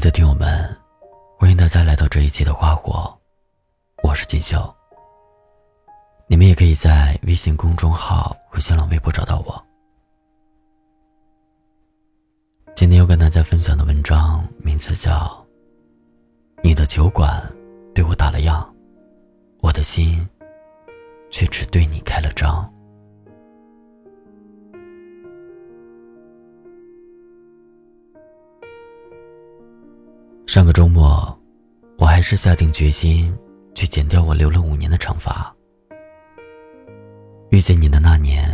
爱的听友们，欢迎大家来到这一期的花火，我是锦绣。你们也可以在微信公众号和新浪微博找到我。今天要跟大家分享的文章名字叫《你的酒馆对我打了烊，我的心却只对你开了张》。上个周末，我还是下定决心去剪掉我留了五年的长发。遇见你的那年，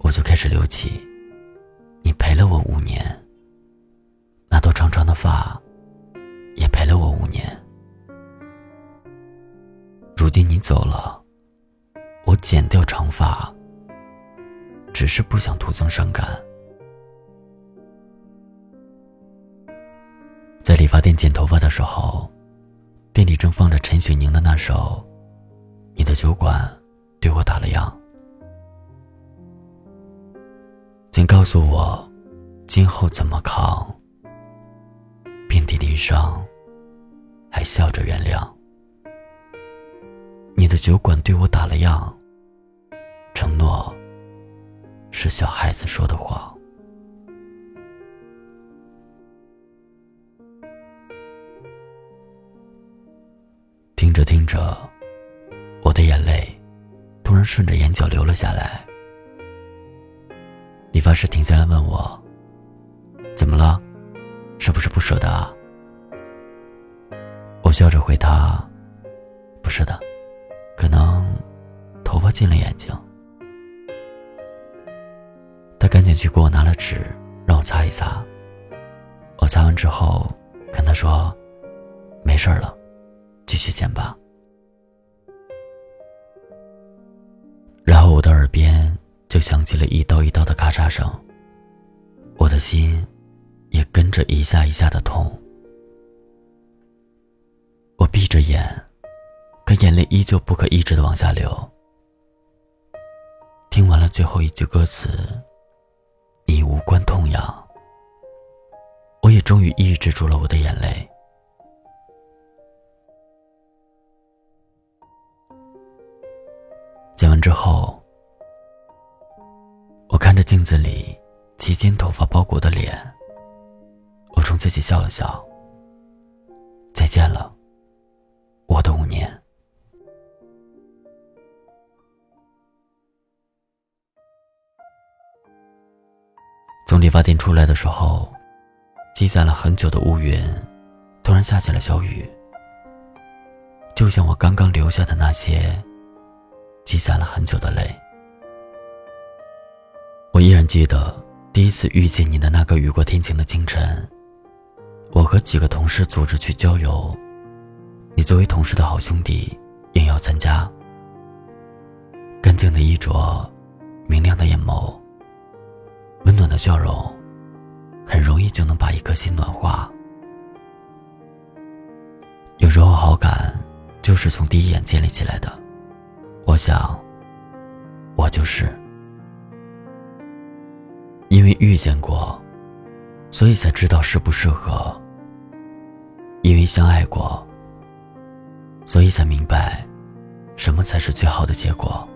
我就开始留起。你陪了我五年，那朵长长的发也陪了我五年。如今你走了，我剪掉长发，只是不想徒增伤感。理发店剪头发的时候，店里正放着陈雪凝的那首《你的酒馆对我打了烊》。请告诉我，今后怎么扛？遍体鳞伤，还笑着原谅。你的酒馆对我打了烊，承诺是小孩子说的谎。着听着，我的眼泪突然顺着眼角流了下来。理发师停下来问我：“怎么了？是不是不舍得？”啊？”我笑着回他：“不是的，可能头发进了眼睛。”他赶紧去给我拿了纸，让我擦一擦。我擦完之后，跟他说：“没事了。”继续剪吧。然后我的耳边就响起了一刀一刀的咔嚓声，我的心也跟着一下一下的痛。我闭着眼，可眼泪依旧不可抑制的往下流。听完了最后一句歌词，“你无关痛痒”，我也终于抑制住了我的眼泪。剪完之后，我看着镜子里齐肩头发包裹的脸，我冲自己笑了笑。再见了，我的五年。从理发店出来的时候，积攒了很久的乌云，突然下起了小雨，就像我刚刚留下的那些。积攒了很久的泪，我依然记得第一次遇见你的那个雨过天晴的清晨。我和几个同事组织去郊游，你作为同事的好兄弟应邀参加。干净的衣着，明亮的眼眸，温暖的笑容，很容易就能把一颗心暖化。有时候好感就是从第一眼建立起来的。我想，我就是因为遇见过，所以才知道适不适合；因为相爱过，所以才明白什么才是最好的结果。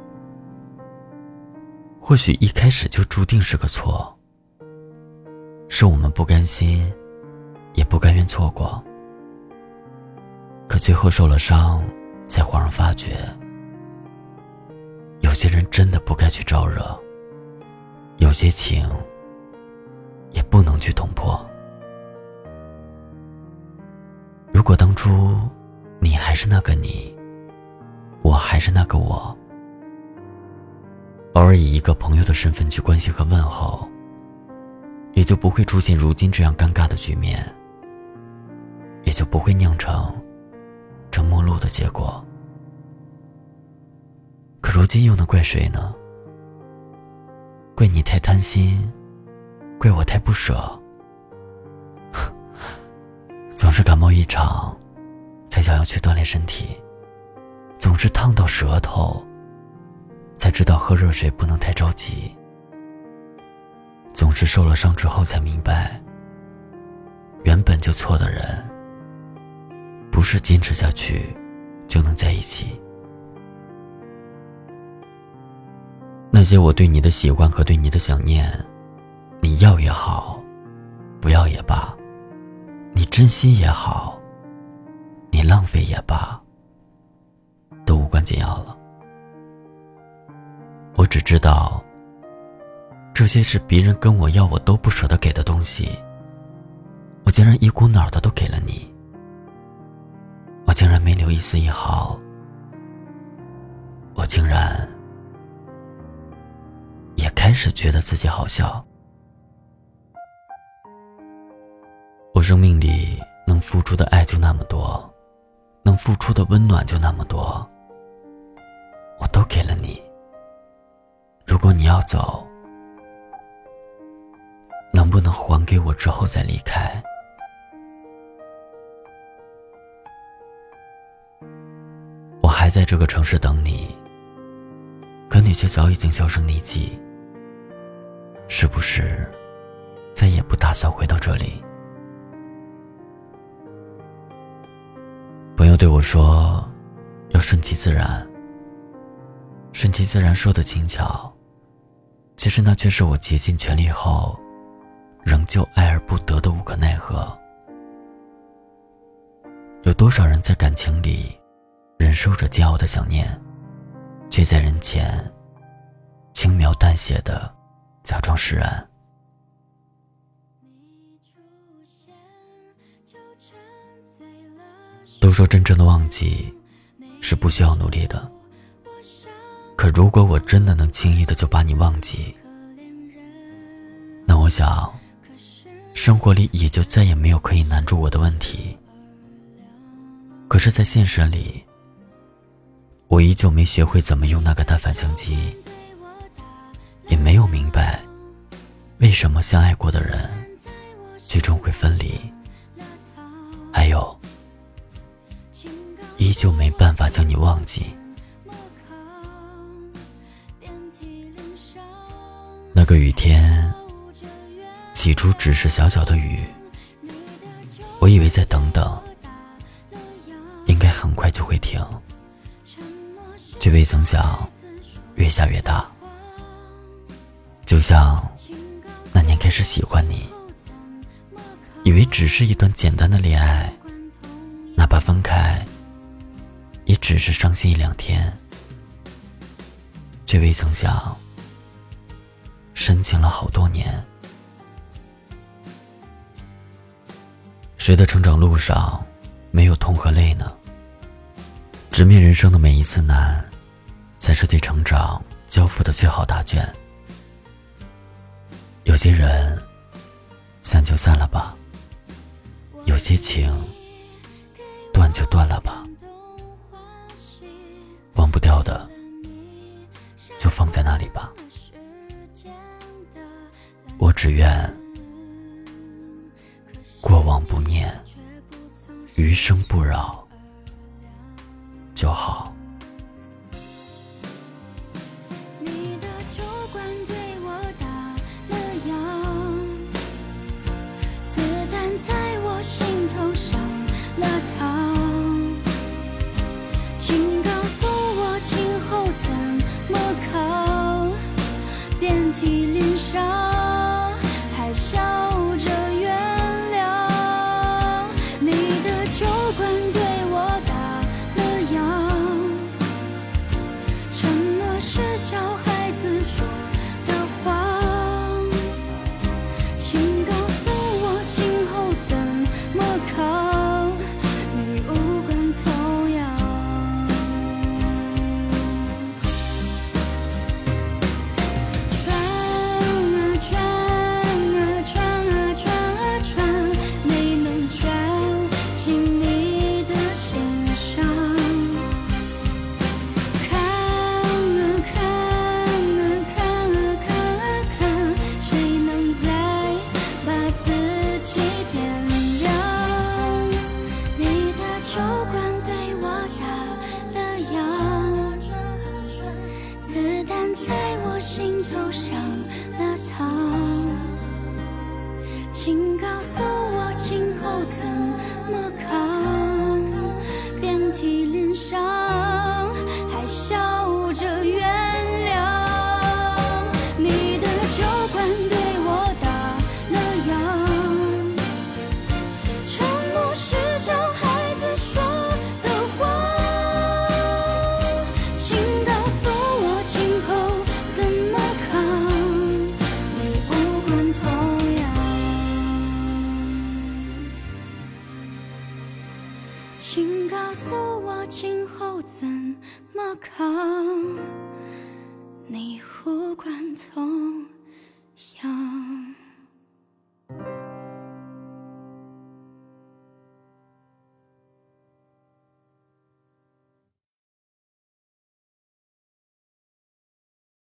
或许一开始就注定是个错，是我们不甘心，也不甘愿错过。可最后受了伤，才恍然发觉。有些人真的不该去招惹，有些情也不能去捅破。如果当初你还是那个你，我还是那个我，偶尔以一个朋友的身份去关心和问候，也就不会出现如今这样尴尬的局面，也就不会酿成这陌路的结果。如今又能怪谁呢？怪你太贪心，怪我太不舍。总是感冒一场，才想要去锻炼身体；总是烫到舌头，才知道喝热水不能太着急；总是受了伤之后才明白，原本就错的人，不是坚持下去就能在一起。那些我对你的喜欢和对你的想念，你要也好，不要也罢，你珍惜也好，你浪费也罢，都无关紧要了。我只知道，这些是别人跟我要我都不舍得给的东西，我竟然一股脑的都给了你，我竟然没留一丝一毫，我竟然。开始觉得自己好笑。我生命里能付出的爱就那么多，能付出的温暖就那么多，我都给了你。如果你要走，能不能还给我之后再离开？我还在这个城市等你，可你却早已经销声匿迹。是不是再也不打算回到这里？朋友对我说：“要顺其自然。”顺其自然说的轻巧，其实那却是我竭尽全力后，仍旧爱而不得的无可奈何。有多少人在感情里忍受着煎熬的想念，却在人前轻描淡写的。假装释然。都说真正的忘记是不需要努力的，可如果我真的能轻易的就把你忘记，那我想，生活里也就再也没有可以难住我的问题。可是，在现实里，我依旧没学会怎么用那个单反相机。明白，为什么相爱过的人最终会分离。还有，依旧没办法将你忘记。那个雨天，起初只是小小的雨，我以为再等等，应该很快就会停，却未曾想，越下越大。就像那年开始喜欢你，以为只是一段简单的恋爱，哪怕分开，也只是伤心一两天，却未曾想深情了好多年。谁的成长路上没有痛和泪呢？直面人生的每一次难，才是对成长交付的最好答卷。有些人散就散了吧，有些情断就断了吧，忘不掉的就放在那里吧。我只愿过往不念，余生不扰就好。子弹在我心头上了膛请告诉告诉我今后怎么扛你无关痛痒